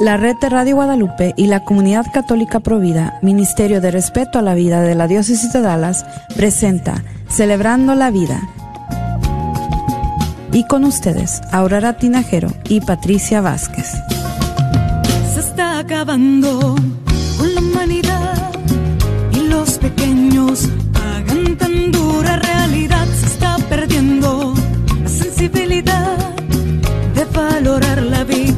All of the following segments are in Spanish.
La red de Radio Guadalupe y la comunidad católica Provida, Ministerio de Respeto a la Vida de la Diócesis de Dallas, presenta Celebrando la Vida. Y con ustedes, Aurora Tinajero y Patricia Vázquez. Se está acabando con la humanidad y los pequeños pagan tan dura realidad. Se está perdiendo la sensibilidad de valorar la vida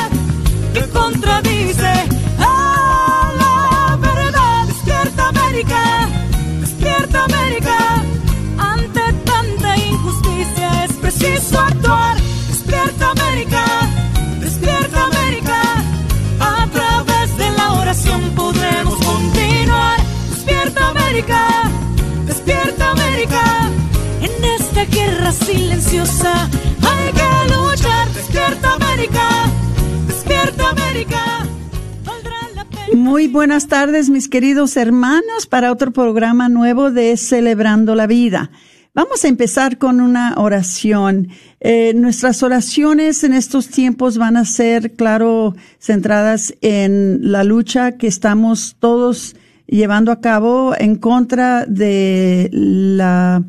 Hay que luchar. Despierta América, despierta América. Muy buenas tardes, mis queridos hermanos, para otro programa nuevo de Celebrando la Vida. Vamos a empezar con una oración. Eh, nuestras oraciones en estos tiempos van a ser, claro, centradas en la lucha que estamos todos llevando a cabo en contra de la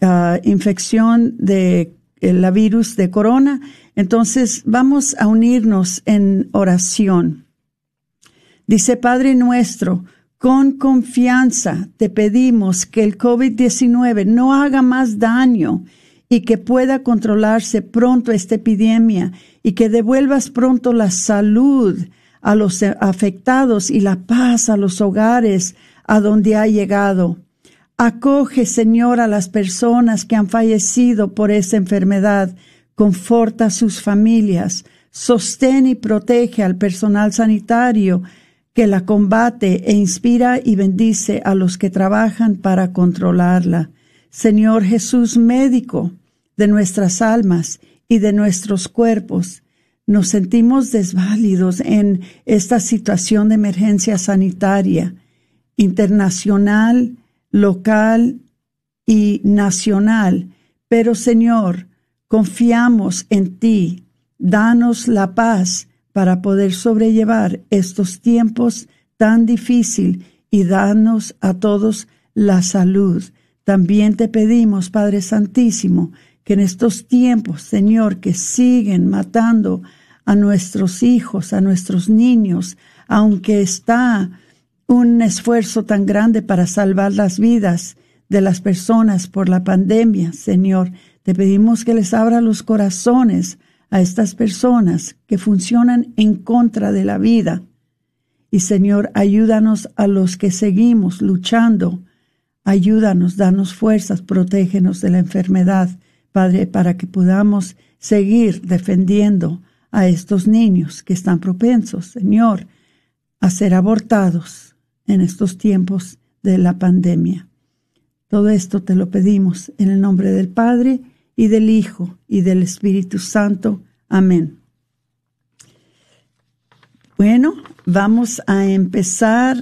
ah, infección de eh, la virus de corona. Entonces, vamos a unirnos en oración. Dice Padre nuestro, con confianza te pedimos que el COVID-19 no haga más daño y que pueda controlarse pronto esta epidemia y que devuelvas pronto la salud a los afectados y la paz a los hogares a donde ha llegado. Acoge, Señor, a las personas que han fallecido por esa enfermedad. Conforta a sus familias. Sostén y protege al personal sanitario que la combate e inspira y bendice a los que trabajan para controlarla. Señor Jesús, médico de nuestras almas y de nuestros cuerpos, nos sentimos desválidos en esta situación de emergencia sanitaria, internacional, local y nacional. Pero Señor, confiamos en ti. Danos la paz para poder sobrellevar estos tiempos tan difíciles y darnos a todos la salud. También te pedimos, Padre Santísimo, que en estos tiempos, Señor, que siguen matando a nuestros hijos, a nuestros niños, aunque está un esfuerzo tan grande para salvar las vidas de las personas por la pandemia, Señor, te pedimos que les abra los corazones a estas personas que funcionan en contra de la vida. Y Señor, ayúdanos a los que seguimos luchando. Ayúdanos, danos fuerzas, protégenos de la enfermedad, Padre, para que podamos seguir defendiendo a estos niños que están propensos, Señor, a ser abortados en estos tiempos de la pandemia. Todo esto te lo pedimos en el nombre del Padre, y del Hijo y del Espíritu Santo. Amén. Bueno, vamos a empezar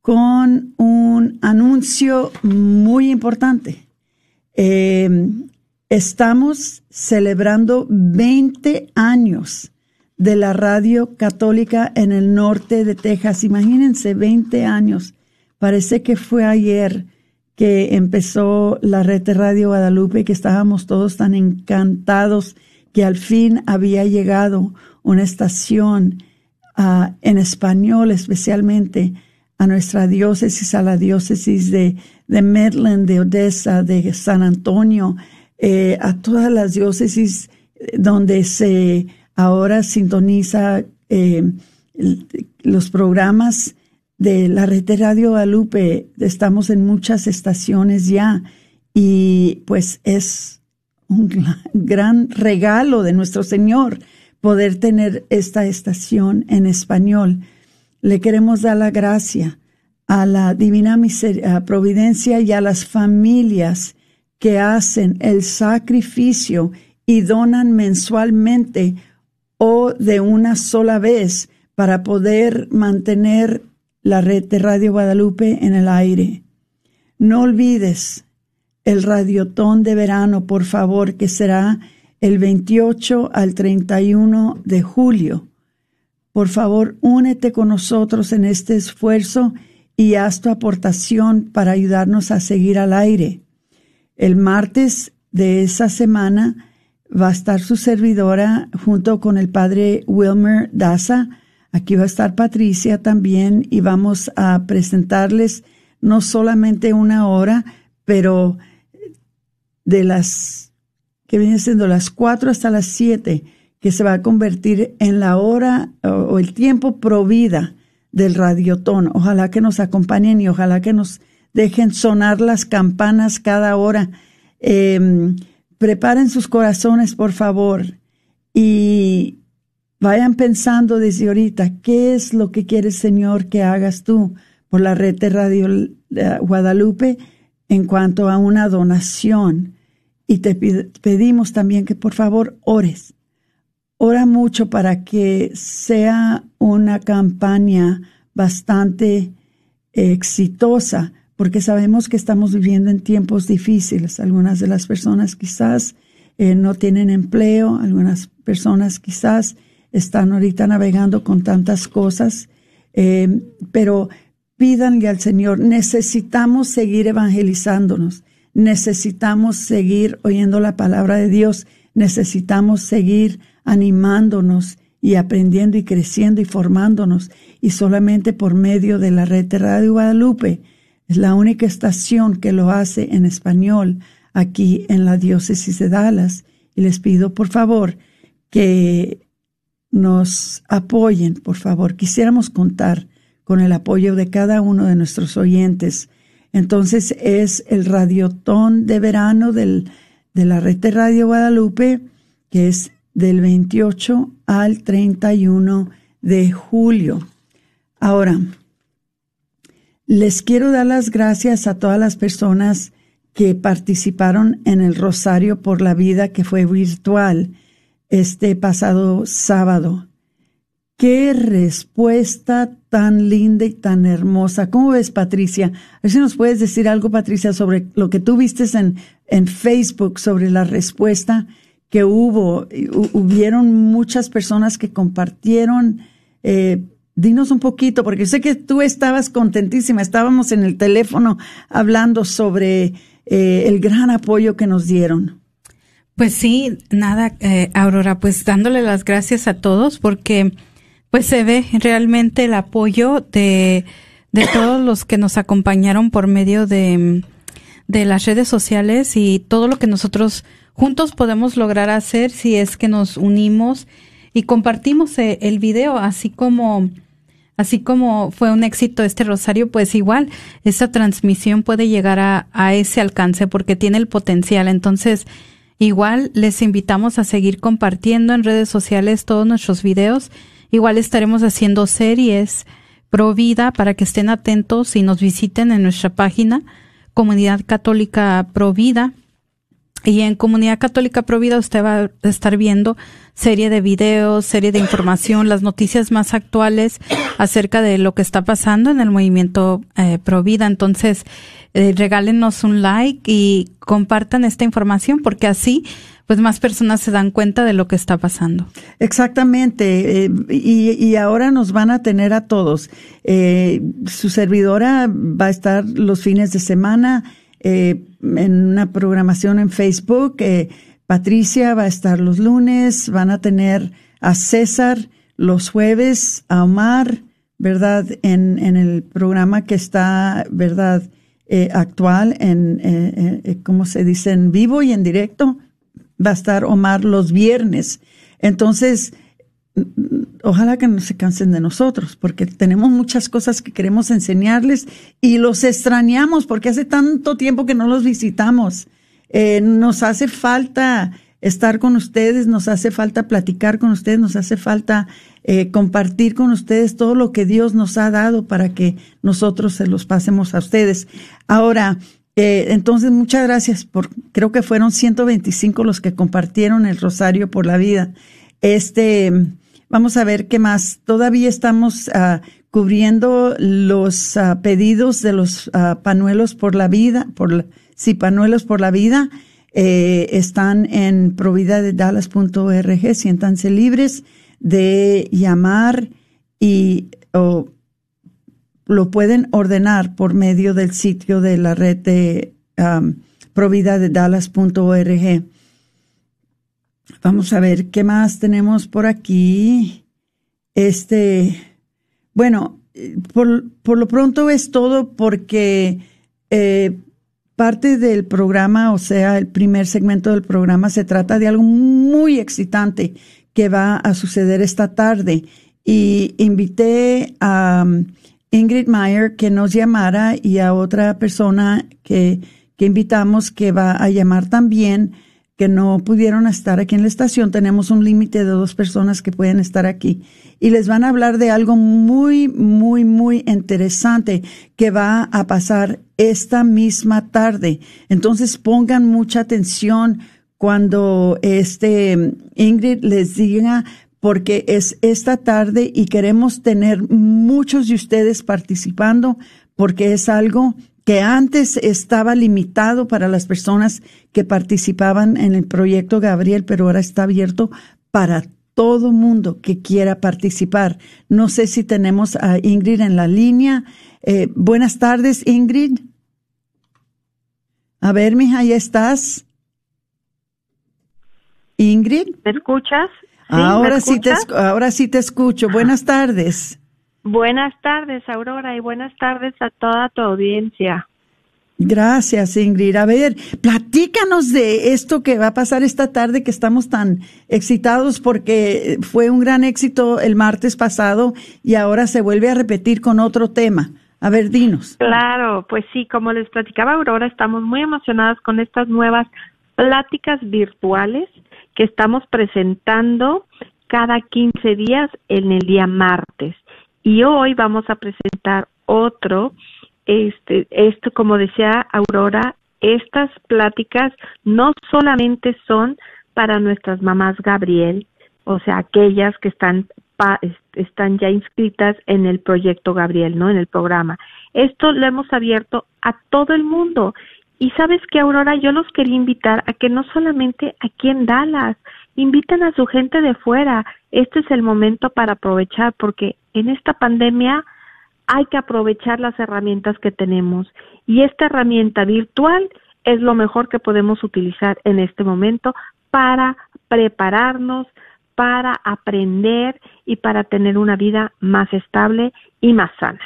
con un anuncio muy importante. Eh, estamos celebrando 20 años de la radio católica en el norte de Texas. Imagínense, 20 años. Parece que fue ayer que empezó la red de Radio Guadalupe, que estábamos todos tan encantados que al fin había llegado una estación ah, en español especialmente a nuestra diócesis, a la diócesis de, de de Odessa, de San Antonio, eh, a todas las diócesis donde se ahora sintoniza eh, los programas de la red de Radio Guadalupe. Estamos en muchas estaciones ya y pues es un gran regalo de nuestro Señor poder tener esta estación en español. Le queremos dar la gracia a la divina providencia y a las familias que hacen el sacrificio y donan mensualmente o de una sola vez para poder mantener la red de Radio Guadalupe en el aire. No olvides el radiotón de verano, por favor, que será el 28 al 31 de julio. Por favor, únete con nosotros en este esfuerzo y haz tu aportación para ayudarnos a seguir al aire. El martes de esa semana va a estar su servidora junto con el padre Wilmer Daza. Aquí va a estar Patricia también y vamos a presentarles no solamente una hora, pero de las que vienen siendo las cuatro hasta las siete, que se va a convertir en la hora o, el tiempo provida del radiotón. Ojalá que nos acompañen y ojalá que nos dejen sonar las campanas cada hora. Em, preparen sus corazones, por favor, y vayan pensando desde ahorita, ¿qué es lo que quiere Señor que hagas tú por la red de Radio Guadalupe en cuanto a una donación? Y te pedimos también que por favor ores. Ora mucho para que sea una campaña bastante exitosa porque sabemos que estamos viviendo en tiempos difíciles. Algunas de las personas quizás eh, no tienen empleo, algunas personas quizás están ahorita navegando con tantas cosas, eh, pero pídanle al Señor, necesitamos seguir evangelizándonos, necesitamos seguir oyendo la palabra de Dios, necesitamos seguir animándonos y aprendiendo y creciendo y formándonos, y solamente por medio de la red de Radio Guadalupe, es la única estación que lo hace en español aquí en la diócesis de Dallas. Y les pido, por favor, que nos apoyen, por favor. Quisiéramos contar con el apoyo de cada uno de nuestros oyentes. Entonces es el radiotón de verano del, de la red de Radio Guadalupe, que es del 28 al 31 de julio. Ahora, les quiero dar las gracias a todas las personas que participaron en el Rosario por la Vida que fue virtual este pasado sábado. Qué respuesta tan linda y tan hermosa. ¿Cómo ves, Patricia? A ver si nos puedes decir algo, Patricia, sobre lo que tú viste en, en Facebook, sobre la respuesta que hubo. Hubieron muchas personas que compartieron eh, Dinos un poquito, porque sé que tú estabas contentísima, estábamos en el teléfono hablando sobre eh, el gran apoyo que nos dieron. Pues sí, nada, eh, Aurora, pues dándole las gracias a todos porque pues se ve realmente el apoyo de, de todos los que nos acompañaron por medio de, de las redes sociales y todo lo que nosotros juntos podemos lograr hacer si es que nos unimos y compartimos eh, el video, así como Así como fue un éxito este rosario, pues igual esta transmisión puede llegar a, ese alcance porque tiene el potencial. Entonces, igual les invitamos a seguir compartiendo en redes sociales todos nuestros videos. Igual estaremos haciendo series pro vida para que estén atentos y nos visiten en nuestra página Comunidad Católica Pro Vida y en Comunidad Católica Provida usted va a estar viendo serie de videos, serie de información, las noticias más actuales acerca de lo que está pasando en el movimiento eh, Provida. Entonces, eh, regálenos un like y compartan esta información porque así pues más personas se dan cuenta de lo que está pasando. Exactamente. Eh, y, y, ahora nos van a tener a todos. Eh, su servidora va a estar los fines de semana eh, en una programación en Facebook. Eh, Patricia va a estar los lunes, van a tener a César los jueves, a Omar, ¿verdad? En, en el programa que está, ¿verdad? Eh, actual, en, eh, eh ¿cómo se dice? En vivo y en directo. Va a estar Omar los viernes. Entonces, ojalá que no se cansen de nosotros, porque tenemos muchas cosas que queremos enseñarles y los extrañamos porque hace tanto tiempo que no los visitamos. Eh, nos hace falta estar con ustedes, nos hace falta platicar con ustedes, nos hace falta eh, compartir con ustedes todo lo que Dios nos ha dado para que nosotros se los pasemos a ustedes. Ahora, eh, entonces, muchas gracias por, creo que fueron 125 los que compartieron el Rosario por la Vida. Este, vamos a ver qué más. Todavía estamos uh, cubriendo los uh, pedidos de los uh, panuelos por la vida, por, sí, panuelos por la vida. Eh, están en providadedallas.org. Siéntanse libres de llamar y lo pueden ordenar por medio del sitio de la red de um. Vamos a ver qué más tenemos por aquí. Este, bueno, por, por lo pronto es todo porque eh, parte del programa, o sea, el primer segmento del programa, se trata de algo muy excitante que va a suceder esta tarde. Y invité a Ingrid Meyer que nos llamara y a otra persona que, que invitamos que va a llamar también, que no pudieron estar aquí en la estación. Tenemos un límite de dos personas que pueden estar aquí. Y les van a hablar de algo muy, muy, muy interesante que va a pasar esta misma tarde. Entonces pongan mucha atención cuando este Ingrid les diga porque es esta tarde y queremos tener muchos de ustedes participando porque es algo que antes estaba limitado para las personas que participaban en el proyecto Gabriel, pero ahora está abierto para todo mundo que quiera participar. No sé si tenemos a Ingrid en la línea. Eh, buenas tardes, Ingrid. A ver, mija, ¿ya estás? Ingrid. ¿Me escuchas? ahora, sí te, ahora sí te escucho. Buenas tardes. Buenas tardes, Aurora, y buenas tardes a toda tu audiencia. Gracias, Ingrid. A ver, platícanos de esto que va a pasar esta tarde, que estamos tan excitados porque fue un gran éxito el martes pasado y ahora se vuelve a repetir con otro tema. A ver, dinos. Claro, pues sí, como les platicaba Aurora, estamos muy emocionadas con estas nuevas pláticas virtuales que estamos presentando cada 15 días en el día martes. Y hoy vamos a presentar otro, este, esto como decía Aurora, estas pláticas no solamente son para nuestras mamás Gabriel, o sea, aquellas que están están ya inscritas en el proyecto Gabriel, ¿no? En el programa. Esto lo hemos abierto a todo el mundo y sabes que, Aurora, yo los quería invitar a que no solamente aquí en Dallas, inviten a su gente de fuera. Este es el momento para aprovechar porque en esta pandemia hay que aprovechar las herramientas que tenemos y esta herramienta virtual es lo mejor que podemos utilizar en este momento para prepararnos, para aprender y para tener una vida más estable y más sana.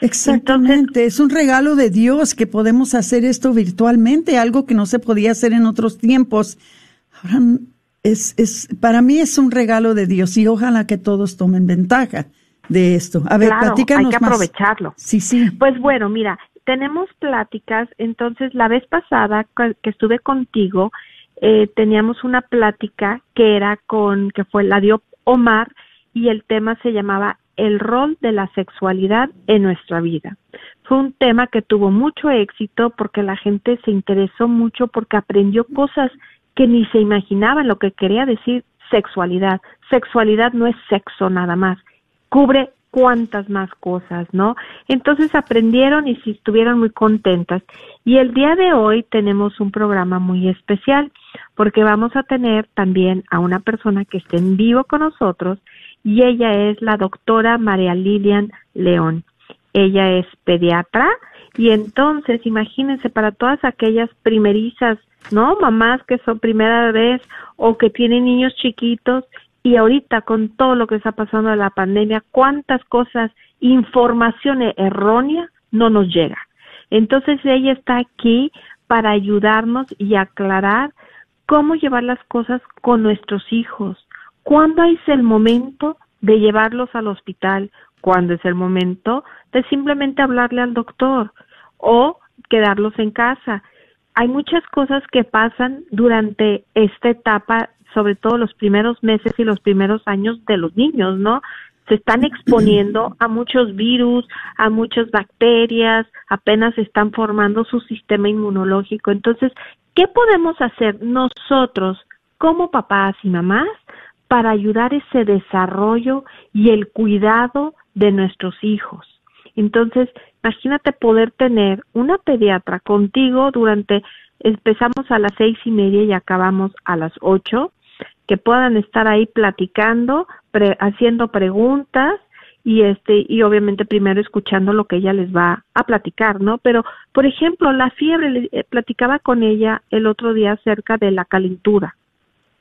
Exactamente, es un regalo de Dios que podemos hacer esto virtualmente, algo que no se podía hacer en otros tiempos. Ahora es, es, para mí es un regalo de Dios y ojalá que todos tomen ventaja de esto. A ver, claro, platícanos hay que aprovecharlo. Sí, sí. Pues bueno, mira, tenemos pláticas, entonces la vez pasada que estuve contigo, eh, teníamos una plática que era con, que fue la dio Omar y el tema se llamaba el rol de la sexualidad en nuestra vida. Fue un tema que tuvo mucho éxito porque la gente se interesó mucho porque aprendió cosas que ni se imaginaban lo que quería decir sexualidad. Sexualidad no es sexo nada más, cubre cuantas más cosas, ¿no? Entonces aprendieron y si estuvieron muy contentas. Y el día de hoy tenemos un programa muy especial porque vamos a tener también a una persona que esté en vivo con nosotros y ella es la doctora María Lilian León. Ella es pediatra y entonces imagínense para todas aquellas primerizas, ¿no? Mamás que son primera vez o que tienen niños chiquitos y ahorita con todo lo que está pasando de la pandemia, cuántas cosas, información errónea no nos llega. Entonces ella está aquí para ayudarnos y aclarar cómo llevar las cosas con nuestros hijos, ¿Cuándo es el momento de llevarlos al hospital cuando es el momento, de simplemente hablarle al doctor o quedarlos en casa. Hay muchas cosas que pasan durante esta etapa, sobre todo los primeros meses y los primeros años de los niños, ¿no? Se están exponiendo a muchos virus, a muchas bacterias, apenas están formando su sistema inmunológico. Entonces, ¿qué podemos hacer nosotros como papás y mamás para ayudar ese desarrollo y el cuidado de nuestros hijos? Entonces, imagínate poder tener una pediatra contigo durante, empezamos a las seis y media y acabamos a las ocho, que puedan estar ahí platicando, haciendo preguntas y este y obviamente primero escuchando lo que ella les va a platicar, ¿no? Pero por ejemplo, la fiebre eh, platicaba con ella el otro día acerca de la calentura.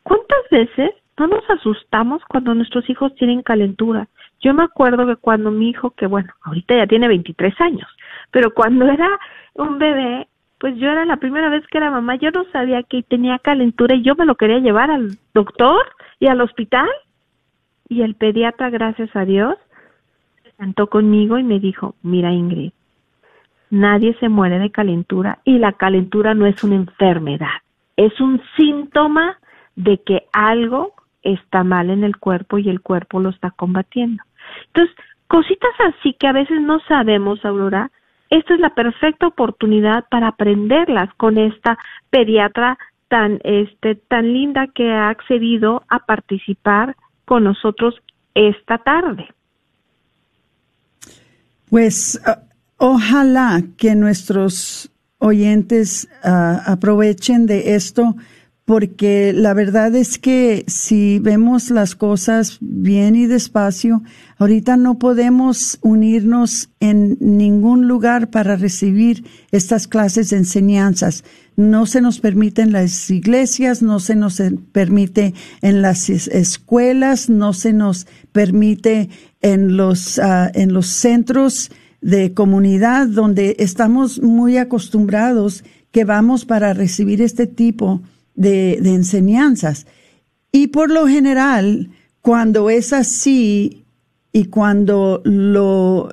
¿Cuántas veces no nos asustamos cuando nuestros hijos tienen calentura? Yo me acuerdo que cuando mi hijo, que bueno, ahorita ya tiene 23 años, pero cuando era un bebé, pues yo era la primera vez que era mamá, yo no sabía que tenía calentura y yo me lo quería llevar al doctor y al hospital. Y el pediatra, gracias a Dios, se sentó conmigo y me dijo, mira Ingrid, nadie se muere de calentura y la calentura no es una enfermedad, es un síntoma de que algo está mal en el cuerpo y el cuerpo lo está combatiendo. Entonces, cositas así que a veces no sabemos, Aurora, esta es la perfecta oportunidad para aprenderlas con esta pediatra tan este tan linda que ha accedido a participar con nosotros esta tarde. Pues ojalá que nuestros oyentes ah, aprovechen de esto porque la verdad es que si vemos las cosas bien y despacio, ahorita no podemos unirnos en ningún lugar para recibir estas clases de enseñanzas. No se nos permite en las iglesias, no se nos permite en las escuelas, no se nos permite en los, ah, en los centros de comunidad donde estamos muy acostumbrados que vamos para recibir este tipo enseñanzas. Y por lo general, cuando es así y cuando lo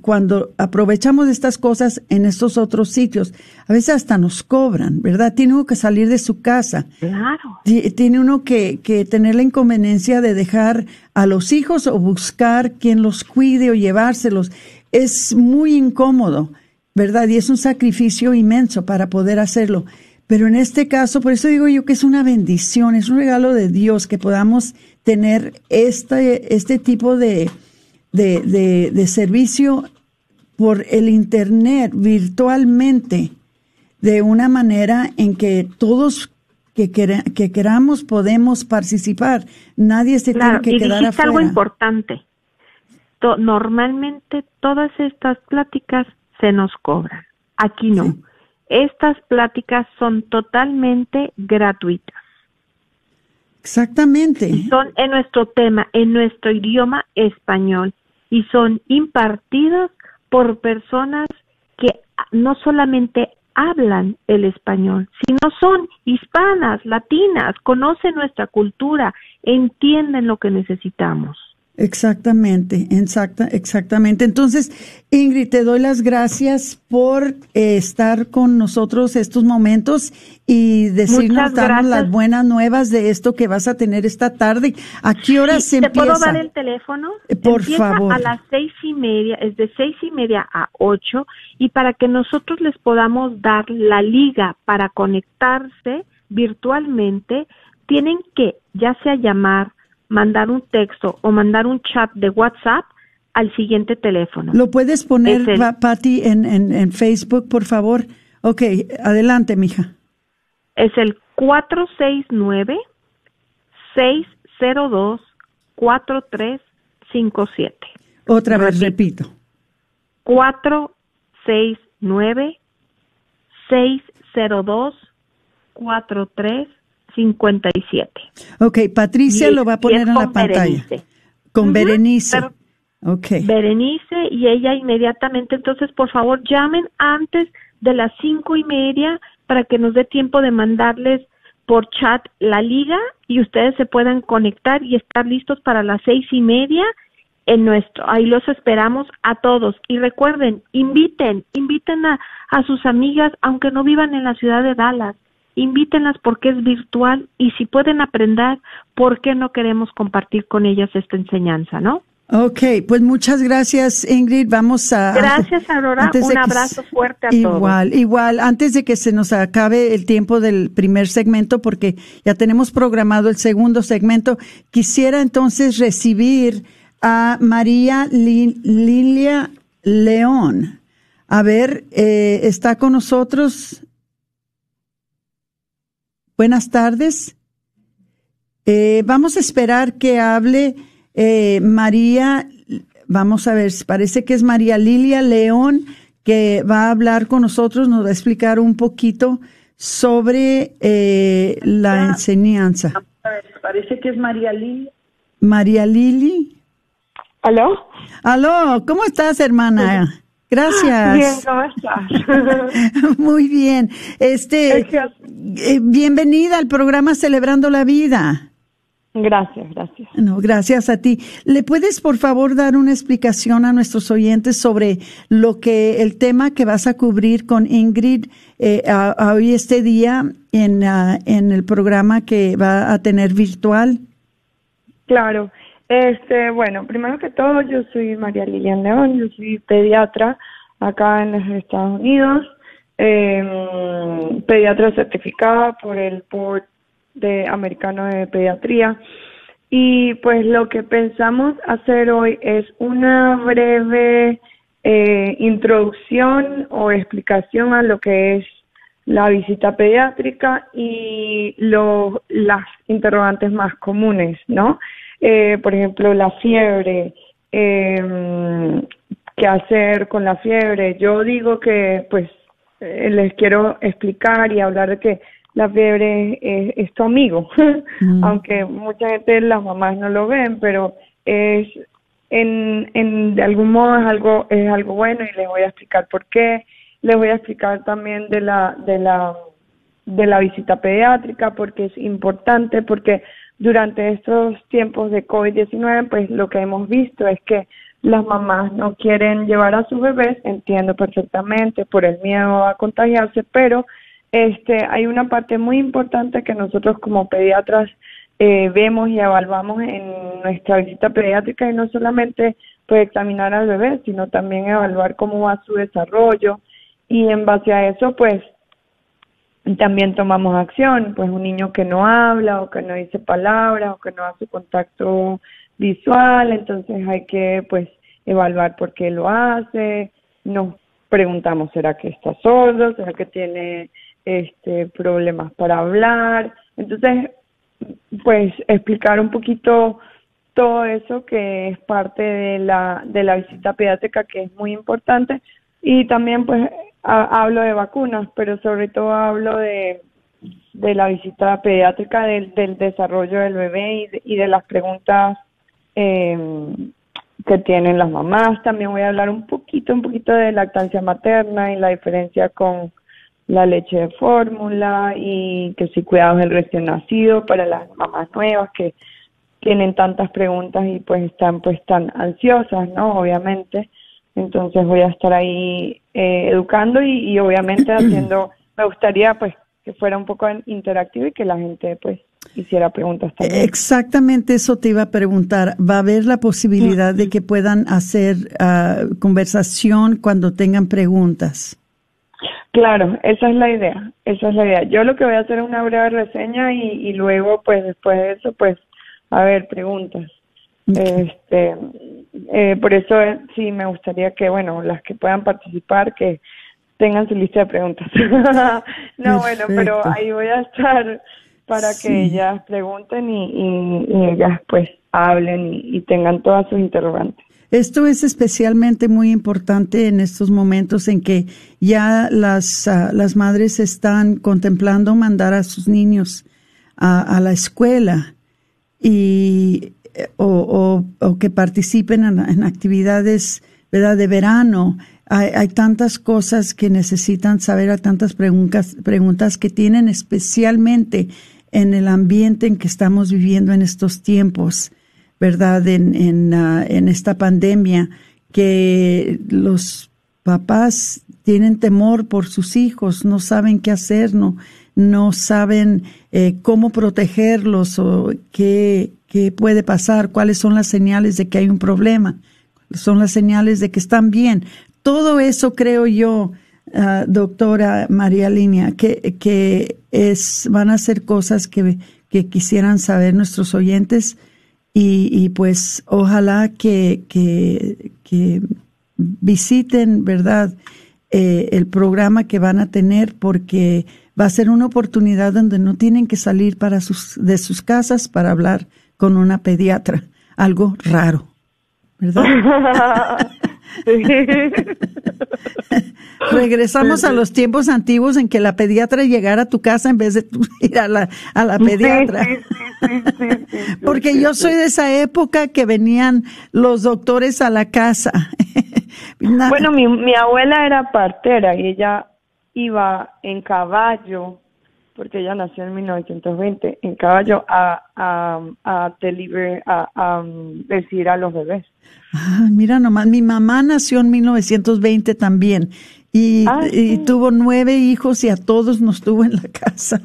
cuando aprovechamos estas cosas en estos otros sitios, a veces hasta nos cobran, ¿verdad? Tiene uno que salir de su casa. Claro. Tiene uno que, que tener la inconveniencia de dejar a los hijos o buscar quien los cuide o llevárselos. Es muy incómodo, ¿verdad? Y es un sacrificio inmenso para poder hacerlo. Pero en este caso, por eso digo yo que es una bendición, es un regalo de Dios que podamos tener este, este tipo de, de, de, servicio por el Internet virtualmente, de una manera en que todos que, que queramos podemos participar. Nadie se tiene que quedar afuera. algo importante. normalmente todas estas pláticas se nos cobran. Aquí no. Estas pláticas son totalmente gratuitas. Exactamente. son en nuestro tema, en nuestro idioma español y son impartidas por personas que no solamente hablan el español, sino son hispanas, latinas, conocen nuestra cultura, entienden lo que necesitamos. Exactamente, exacta, exactamente. Entonces, Ingrid, te doy las gracias por eh, estar con nosotros estos momentos y decirnos darnos las buenas nuevas de esto que vas a tener esta tarde. ¿A qué hora se empieza? ¿Te puedo dar el teléfono? Eh, por favor. A las seis y media, es de seis y media a ocho, y para que nosotros les podamos dar la liga para conectarse virtualmente, tienen que ya sea llamar mandar un texto o mandar un chat de WhatsApp al siguiente teléfono. ¿Lo puedes poner, Patti, en, en, en, Facebook, por favor? Ok, adelante, mija. Es el 469-602-4357. Otra vez, repito. 469-602-4357. 57. Ok, Patricia lo va a poner en la pantalla. Con Berenice. okay. Berenice y ella inmediatamente, entonces por favor llamen antes de las cinco y media para que nos dé tiempo de mandarles por chat la liga y ustedes se puedan conectar y estar listos para las seis y media en nuestro. Ahí los esperamos a todos. Y recuerden, inviten, inviten a, a sus amigas, aunque no vivan en la ciudad de Dallas. Invítenlas porque es virtual y si pueden aprender, ¿por qué no queremos compartir con ellas esta enseñanza, no? Ok, pues muchas gracias Ingrid. Vamos a... Gracias Aurora, un abrazo fuerte a todos. Igual, igual, antes de que se nos acabe el tiempo del primer segmento, porque ya tenemos programado el segundo segmento, quisiera entonces recibir a María Lilia León. A ver, eh, está con nosotros. Buenas tardes. Eh, vamos a esperar que hable eh, María. Vamos a ver, parece que es María Lilia León que va a hablar con nosotros, nos va a explicar un poquito sobre la enseñanza. Parece que es María Lilia. María Lili. ¿Aló? Aló, ¿cómo estás, hermana? Gracias. Bien, ¿cómo estás? Muy bien. Este, eh, bienvenida al programa Celebrando la Vida. Gracias, gracias. No, gracias a ti. ¿Le puedes, por favor, dar una explicación a nuestros oyentes sobre lo que el tema que vas a cubrir con Ingrid eh, hoy este día en, ah, en el programa que va a tener virtual? Claro. Este, bueno, primero que todo, yo soy María Lilian León, yo soy pediatra acá en los Estados Unidos, eh, pediatra certificada por el Board de Americano de Pediatría. Y pues lo que pensamos hacer hoy es una breve eh, introducción o explicación a lo que es la visita pediátrica y lo, las interrogantes más comunes, ¿no? Eh, por ejemplo, la fiebre, eh, qué hacer con la fiebre. Yo digo que, pues, eh, les quiero explicar y hablar de que la fiebre es, tu amigo, mm. aunque mucha gente, las mamás no lo ven, pero es en, en de algún modo es algo es algo bueno y les voy a explicar por qué. Les voy a explicar también de la de la de la visita pediátrica porque es importante porque durante estos tiempos de COVID-19, pues lo que hemos visto es que las mamás no quieren llevar a sus bebés, entiendo perfectamente por el miedo a contagiarse, pero este hay una parte muy importante que nosotros como pediatras eh, vemos y evaluamos en nuestra visita pediátrica y no solamente pues examinar al bebé, sino también evaluar cómo va su desarrollo. Y en base a eso pues también tomamos acción, pues un niño que no habla o que no dice palabras o que no hace contacto visual, entonces hay que pues evaluar por qué lo hace, nos preguntamos será que está sordo, será que tiene este problemas para hablar, entonces pues explicar un poquito todo eso que es parte de la de la visita pediátrica que es muy importante y también pues hablo de vacunas, pero sobre todo hablo de, de la visita pediátrica, del, del desarrollo del bebé y de, las preguntas eh, que tienen las mamás. También voy a hablar un poquito, un poquito de lactancia materna y la diferencia con la leche de fórmula y que si cuidados del recién nacido para las mamás nuevas que tienen tantas preguntas y pues están pues tan ansiosas, ¿no? Obviamente. Entonces voy a estar ahí eh, educando y, obviamente haciendo, me gustaría pues que fuera un poco interactivo y que la gente pues hiciera preguntas también. Exactamente eso te iba a preguntar. ¿Va a haber la posibilidad de que puedan hacer ah, conversación cuando tengan preguntas? Claro, esa es la idea, esa es la idea. Yo lo que voy a hacer es una breve reseña y, y luego pues después de eso pues a ver preguntas. Este, eh, por eso eh, sí me gustaría que, bueno, las que puedan participar, que tengan su lista de preguntas. no, bueno, pero ahí voy a estar para que ellas pregunten y, ellas pues hablen y, tengan todas sus interrogantes. Esto es especialmente muy importante en estos momentos en que ya las, ah, las madres están contemplando mandar a sus niños a, a la escuela y o, o, que participen en, actividades ¿verdad? de verano. Hay, hay, tantas cosas que necesitan saber, a tantas preguntas, preguntas que tienen especialmente en el ambiente en que estamos viviendo en estos tiempos, ¿verdad? En, en, ah, en esta pandemia, que los papás tienen temor por sus hijos, no saben qué hacer, no, no saben eh, cómo protegerlos o qué, qué puede pasar, cuáles son las señales de que hay un problema, son las señales de que están bien. Todo eso creo yo, ah, doctora María Línea, que, que es, van a ser cosas que, que quisieran saber nuestros oyentes y, y pues ojalá que, que, que visiten, ¿verdad? Eh, el programa que van a tener porque va a ser una oportunidad donde no tienen que salir para sus, de sus casas para hablar con una pediatra. Algo raro, ¿verdad? Regresamos a los tiempos antiguos en que la pediatra llegara a tu casa en vez de ir a la, a la pediatra. Porque yo soy de esa época que venían los doctores a la casa. bueno, mi, mi abuela era partera y ella iba en caballo, porque ella nació en 1920, en caballo a, a, a, deliver, a, a um, decir a los bebés. Ah, mira nomás, mi mamá nació en 1920 también y, Ah, y tuvo nueve hijos y a todos nos tuvo en la casa.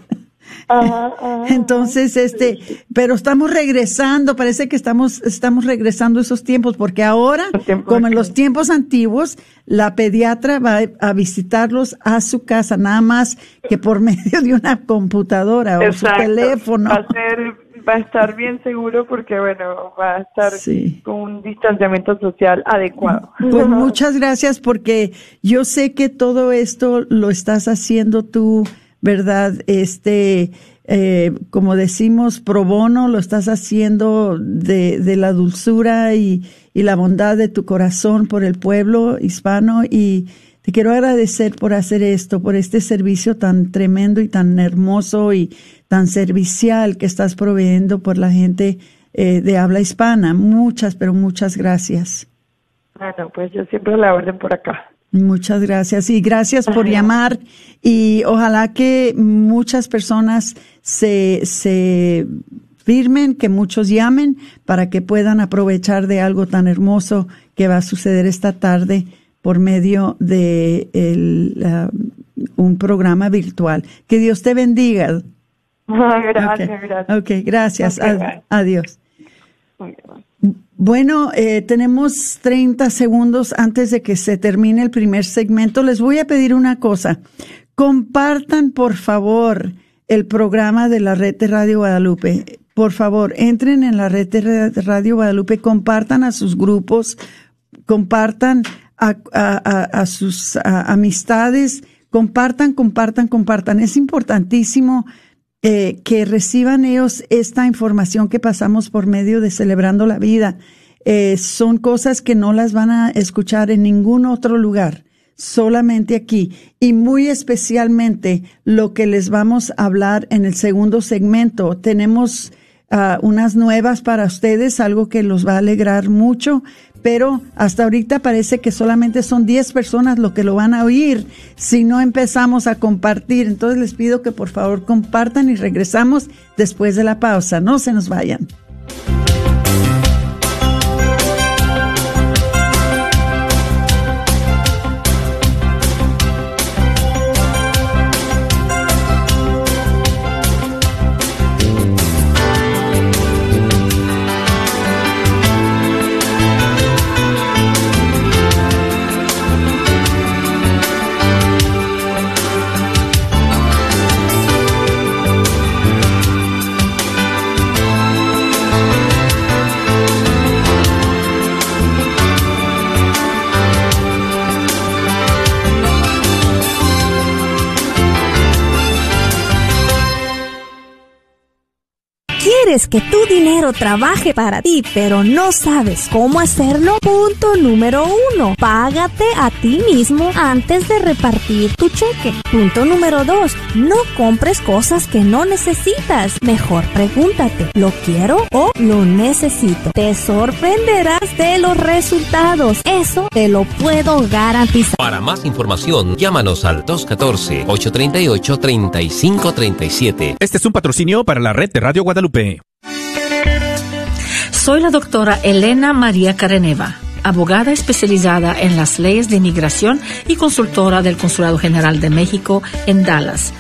Ajá, ajá. Entonces, este, pero estamos regresando, parece que estamos, estamos regresando a esos tiempos, porque ahora, como en los tiempos antiguos, la pediatra va a visitarlos a su casa, nada más que por medio de una computadora o su Exacto. teléfono. Va a, ser, va a estar bien seguro porque, bueno, va a estar Sí. con un distanciamiento social adecuado. Pues muchas gracias porque yo sé que todo esto lo estás haciendo tú, ¿verdad? Este, eh, como decimos, pro bono, lo estás haciendo de, de la dulzura y, la bondad de tu corazón por el pueblo hispano y te quiero agradecer por hacer esto, por este servicio tan tremendo y tan hermoso y tan servicial que estás proveyendo por la gente eh, de habla hispana. Muchas, pero muchas gracias. Bueno, pues yo siempre la orden por acá. Muchas gracias y gracias por llamar y ojalá que muchas personas se, se firmen, que muchos llamen para que puedan aprovechar de algo tan hermoso que va a suceder esta tarde por medio de el, un programa virtual. Que Dios te bendiga. gracias, gracias. Ad- adiós. Bueno, eh, tenemos 30 segundos antes de que se termine el primer segmento. Les voy a pedir una cosa. Compartan, por favor, el programa de la red de Radio Guadalupe. Por favor, entren en la red de Radio Guadalupe, compartan a sus grupos, compartan a, a- sus amistades, compartan, compartan, compartan. Es importantísimo eh, que reciban ellos esta información que pasamos por medio de Celebrando la Vida. Eh, son cosas que no las van a escuchar en ningún otro lugar, solamente aquí. Y muy especialmente lo que les vamos a hablar en el segundo segmento. Tenemos ah, unas nuevas para ustedes, algo que los va a alegrar mucho, pero hasta ahorita parece que solamente son 10 personas lo que lo van a oír si no empezamos a compartir. Entonces les pido que por favor compartan y regresamos después de la pausa. No se nos vayan. ¿Quieres que tu dinero trabaje para ti, pero no sabes cómo hacerlo? Punto número uno. Págate a ti mismo antes de repartir tu cheque. Punto número dos. No compres cosas que no necesitas. Mejor pregúntate, ¿lo quiero o lo necesito? Te sorprenderás de los resultados. Eso te lo puedo garantizar. Para más información, llámanos al 214-838-3537. Este es un patrocinio para la red de Radio Guadalupe. Soy la doctora Elena María Careneva, abogada especializada en las leyes de inmigración y consultora del Consulado General de México en Dallas.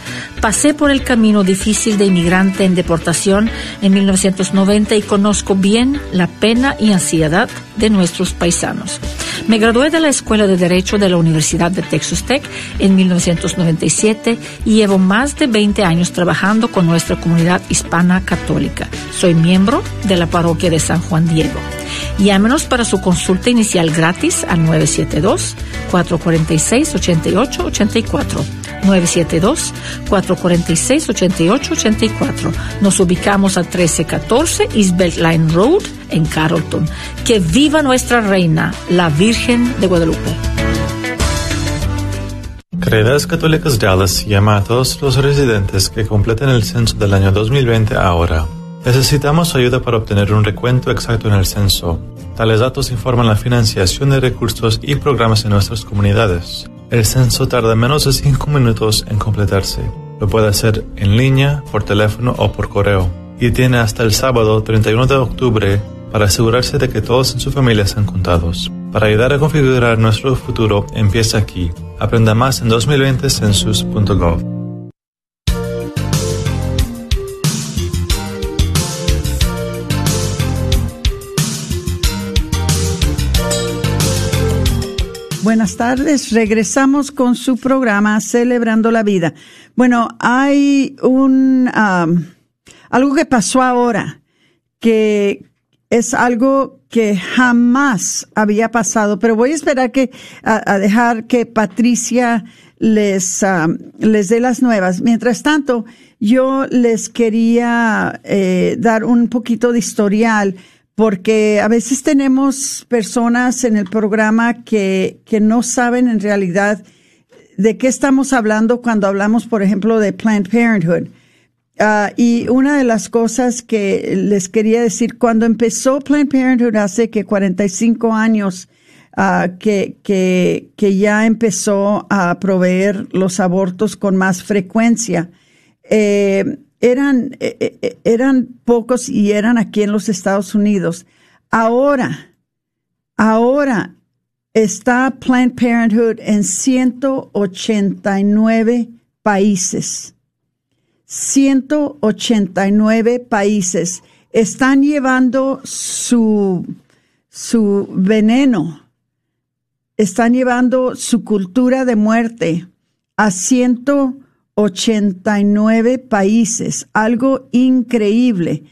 Pasé por el camino difícil de inmigrante en deportación en 1990 y conozco bien la pena y ansiedad de nuestros paisanos. Me gradué de la Escuela de Derecho de la Universidad de Texas Tech en 1997 y llevo más de 20 años trabajando con nuestra comunidad hispana católica. Soy miembro de la parroquia de San Juan Diego. Llámenos para su consulta inicial gratis al 972-446-8884. 972-446-8884. Nos ubicamos a 1314 East Beltline Road en Carrollton. Que viva nuestra reina, la Virgen de Guadalupe. Caridades Católicas Dallas llama a todos los residentes que completen el censo del año 2020 ahora. Necesitamos ayuda para obtener un recuento exacto en el censo. Tales datos informan la financiación de recursos y programas en nuestras comunidades. El censo tarda menos de 5 minutos en completarse. Lo puede hacer en línea, por teléfono o por correo. Y tiene hasta el sábado 31 de octubre para asegurarse de que todos en su familia sean contados. Para ayudar a configurar nuestro futuro, empieza aquí. Aprenda más en 2020census.gov. Buenas tardes, regresamos con su programa Celebrando la Vida. Bueno, hay un algo que pasó ahora que es algo que jamás había pasado, pero voy a esperar que a, dejar que Patricia les les dé las nuevas. Mientras tanto, yo les quería eh, dar un poquito de historial porque a veces tenemos personas en el programa que, que no saben en realidad de qué estamos hablando cuando hablamos, por ejemplo, de Planned Parenthood. Uh, y una de las cosas que les quería decir, cuando empezó Planned Parenthood hace que 45 años, uh, que, que, que ya empezó a proveer los abortos con más frecuencia, eh, eran, eh, eh, eran pocos y eran aquí en los Estados Unidos. Ahora, ahora está Planned Parenthood en 189 países. 189 países están llevando su, su veneno, están llevando su cultura de muerte a 189 89 países, algo increíble.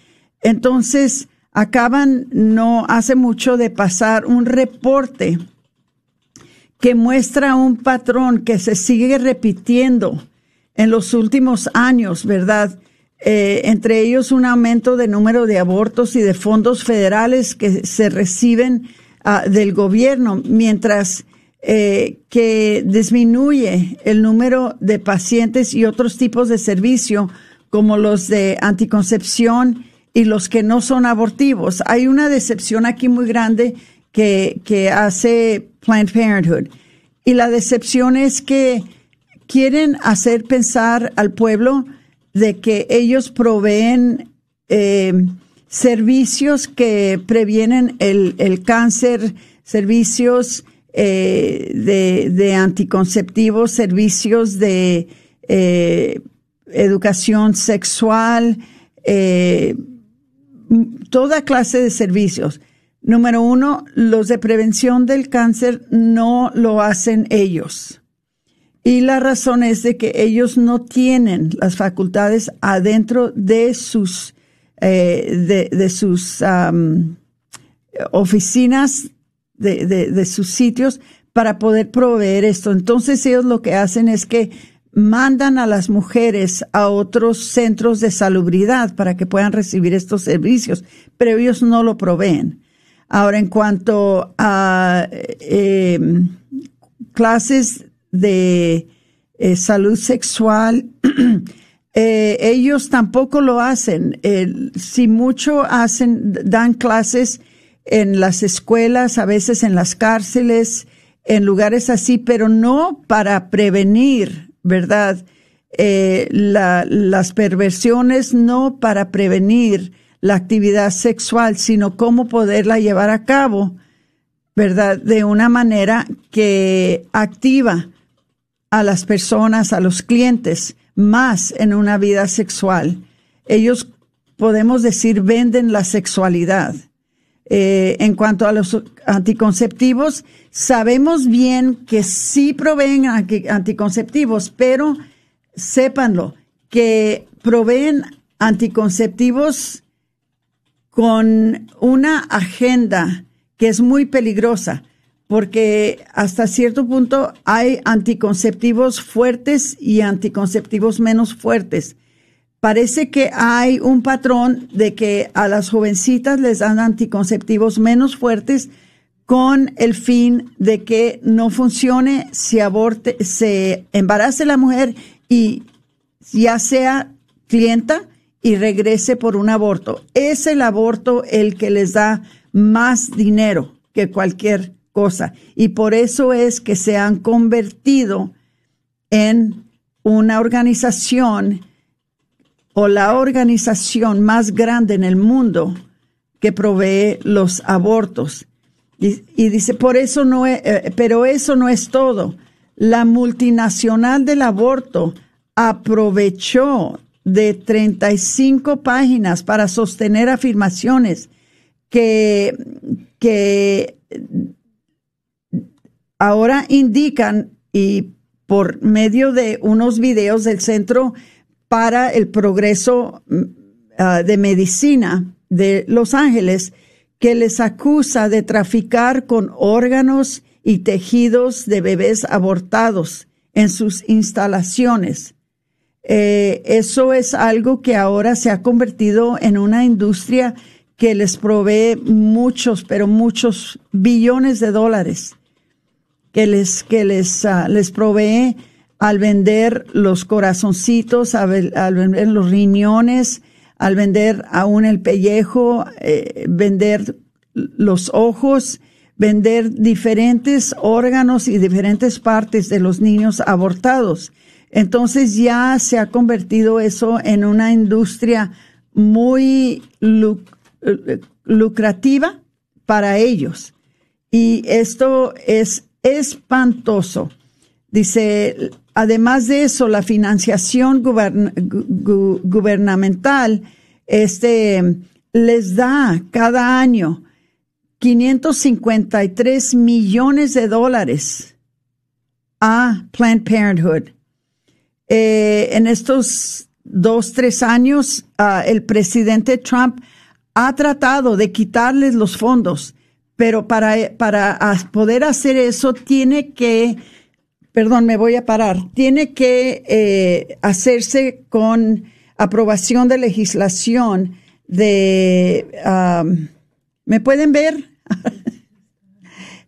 Entonces, acaban no hace mucho de pasar un reporte que muestra un patrón que se sigue repitiendo en los últimos años, ¿verdad? Eh, entre ellos un aumento de número de abortos y de fondos federales que se reciben ah, del gobierno, mientras eh, que disminuye el número de pacientes y otros tipos de servicio como los de anticoncepción y los que no son abortivos. Hay una decepción aquí muy grande que, que hace Planned Parenthood. Y la decepción es que quieren hacer pensar al pueblo de que ellos proveen eh, servicios que previenen el, el cáncer, servicios eh, de, de, anticonceptivos, servicios de eh, educación sexual, eh, toda clase de servicios. Número uno, los de prevención del cáncer no lo hacen ellos. Y la razón es de que ellos no tienen las facultades adentro de sus, de, de, sus oficinas de, de, sus sitios para poder proveer esto. Entonces ellos lo que hacen es que mandan a las mujeres a otros centros de salubridad para que puedan recibir estos servicios, pero ellos no lo proveen. Ahora, en cuanto a eh, clases de eh, salud sexual, eh, ellos tampoco lo hacen. si mucho hacen, dan clases en las escuelas, a veces en las cárceles, en lugares así, pero no para prevenir, ¿verdad? Eh, las perversiones, no para prevenir la actividad sexual, sino cómo poderla llevar a cabo, ¿verdad? De una manera que activa a las personas, a los clientes, más en una vida sexual. Ellos, podemos decir, venden la sexualidad. Eh, en cuanto a los anticonceptivos, sabemos bien que sí proveen anticonceptivos, pero sépanlo, que proveen anticonceptivos con una agenda que es muy peligrosa, porque hasta cierto punto hay anticonceptivos fuertes y anticonceptivos menos fuertes parece que hay un patrón de que a las jovencitas les dan anticonceptivos menos fuertes con el fin de que no funcione, se aborte, se embarace la mujer y ya sea clienta y regrese por un aborto. Es el aborto el que les da más dinero que cualquier Y por eso es que se han convertido en una organización o la organización más grande en el mundo que provee los abortos. Y, dice, por eso no es, eh, pero eso no es todo. La multinacional del aborto aprovechó de 35 páginas para sostener afirmaciones que, que ahora indican y por medio de unos videos del Centro para el Progreso mm, ah, de Medicina de Los Ángeles, que les acusa de traficar con órganos y tejidos de bebés abortados en sus instalaciones. Eh, eso es algo que ahora se ha convertido en una industria que les provee muchos, pero muchos billones de dólares, que les, que les, ah, les provee al vender los corazoncitos, al, vender los riñones, al vender aún el pellejo, eh, vender los ojos, vender diferentes órganos y diferentes partes de los niños abortados. Entonces ya se ha convertido eso en una industria muy eh, lucrativa para ellos. Y esto es espantoso. Dice, Además de eso, la financiación gubernamental este, les da cada año 553 millones de dólares a Planned Parenthood. Eh, en estos dos, tres años, ah, el presidente Trump ha tratado de quitarles los fondos, pero para, para poder hacer eso tiene que perdón, me voy a parar, tiene que eh, hacerse con aprobación de legislación de, ¿me pueden ver?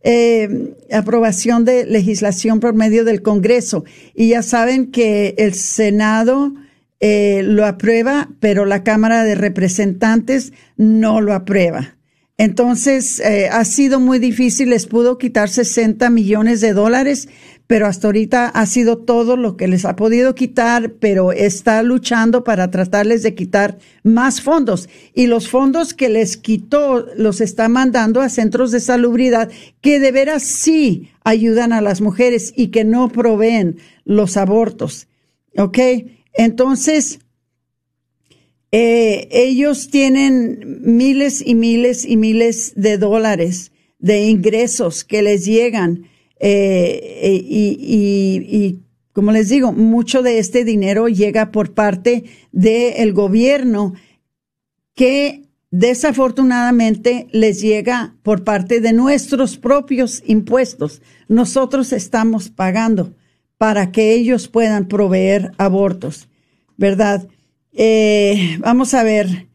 Eh, aprobación de legislación por medio del Congreso. Y ya saben que el Senado eh, lo aprueba, pero la Cámara de Representantes no lo aprueba. Entonces, ha sido muy difícil, les pudo quitar 60 millones de dólares, pero hasta ahorita ha sido todo lo que les ha podido quitar, pero está luchando para tratarles de quitar más fondos. Y los fondos que les quitó los está mandando a centros de salubridad que de veras sí ayudan a las mujeres y que no proveen los abortos. ¿Ok? Entonces, eh, ellos tienen miles y miles y miles de dólares de ingresos que les llegan eh, eh, y, como les digo, mucho de este dinero llega por parte del gobierno que desafortunadamente les llega por parte de nuestros propios impuestos. Nosotros estamos pagando para que ellos puedan proveer abortos, ¿verdad? Eh, vamos a ver,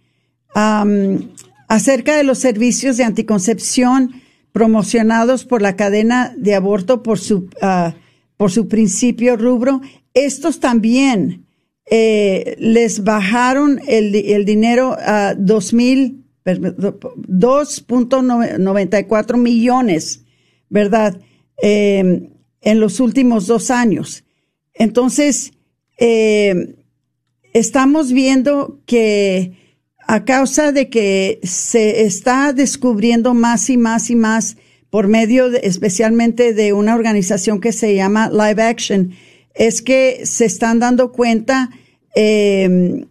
acerca de los servicios de anticoncepción promocionados por la cadena de aborto por su, ah, por su principio rubro, estos también eh, les bajaron el, el dinero a dos mil 2.94 millones, ¿verdad? Em, en los últimos dos años. Entonces, estamos viendo que a causa de que se está descubriendo más y más y más por medio especialmente de una organización que se llama Live Action, es que se están dando cuenta eh,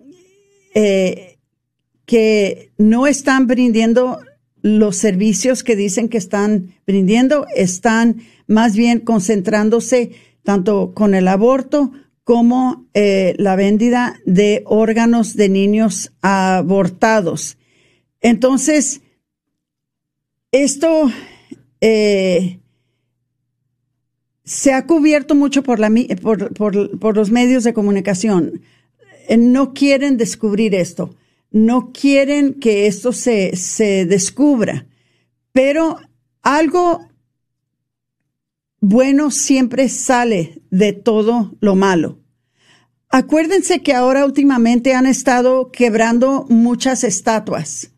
eh, que no están brindando los servicios que dicen que están brindando, están más bien concentrándose tanto con el aborto como eh, la vendida de órganos de niños abortados. Entonces, esto eh, se ha cubierto mucho por, por los medios de comunicación. Eh, no quieren descubrir esto no quieren que esto se, se descubra, pero algo bueno siempre sale de todo lo malo. Acuérdense que ahora últimamente han estado quebrando muchas estatuas.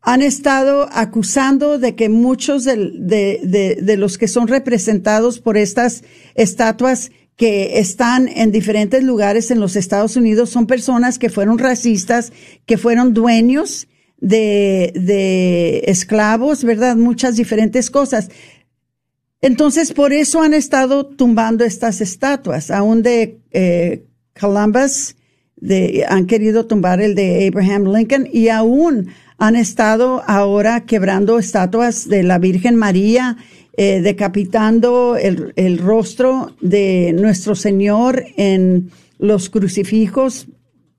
Han estado acusando de que muchos de, los que son representados por estas estatuas que están en diferentes lugares en los Estados Unidos son personas que fueron racistas, que fueron dueños de, de esclavos, ¿verdad? Muchas diferentes cosas. Entonces, por eso han estado tumbando estas estatuas, aún de eh, Columbus, han querido tumbar el de Abraham Lincoln y aún han estado ahora quebrando estatuas de la Virgen María eh, decapitando el, el, rostro de nuestro Señor en los crucifijos,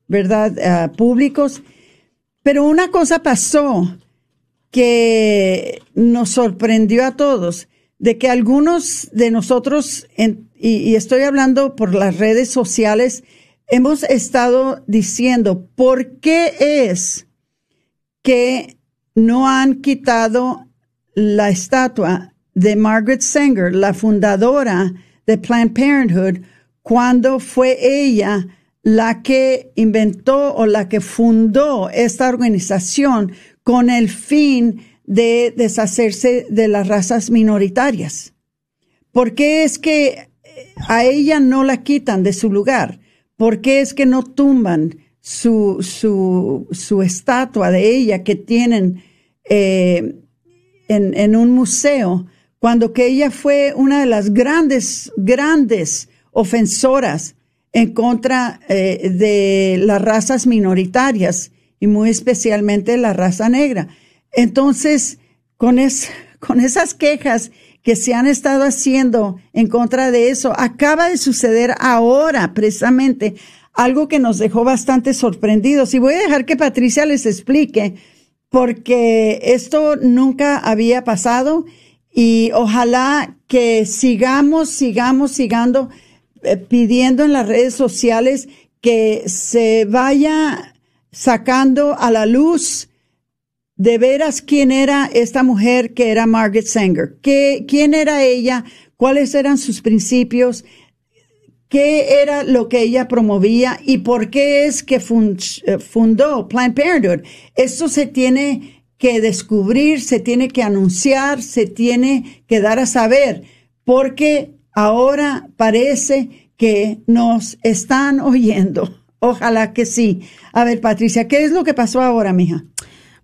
¿verdad? Ah, públicos. Pero una cosa pasó que nos sorprendió a todos, de que algunos de nosotros, y, y estoy hablando por las redes sociales, hemos estado diciendo, ¿por qué es que no han quitado la estatua de Margaret Sanger, la fundadora de Planned Parenthood, cuando fue ella la que inventó o la que fundó esta organización con el fin de deshacerse de las razas minoritarias. ¿Por qué es que a ella no la quitan de su lugar? ¿Por qué es que no tumban su, su, su estatua de ella que tienen eh, en, en un museo? cuando que ella fue una de las grandes, grandes ofensoras en contra eh, de las razas minoritarias y muy especialmente la raza negra. Entonces, con, es, con esas quejas que se han estado haciendo en contra de eso, acaba de suceder ahora precisamente algo que nos dejó bastante sorprendidos. Y voy a dejar que Patricia les explique, porque esto nunca había pasado y ojalá que sigamos, sigamos, sigando eh, pidiendo en las redes sociales que se vaya sacando a la luz de veras quién era esta mujer que era Margaret Sanger, ¿Qué, quién era ella, cuáles eran sus principios, qué era lo que ella promovía y por qué es que eh, fundó Planned Parenthood. Esto se tiene que descubrir, se tiene que anunciar, se tiene que dar a saber, porque ahora parece que nos están oyendo. Ojalá que sí. A ver, Patricia, ¿qué es lo que pasó ahora, mija?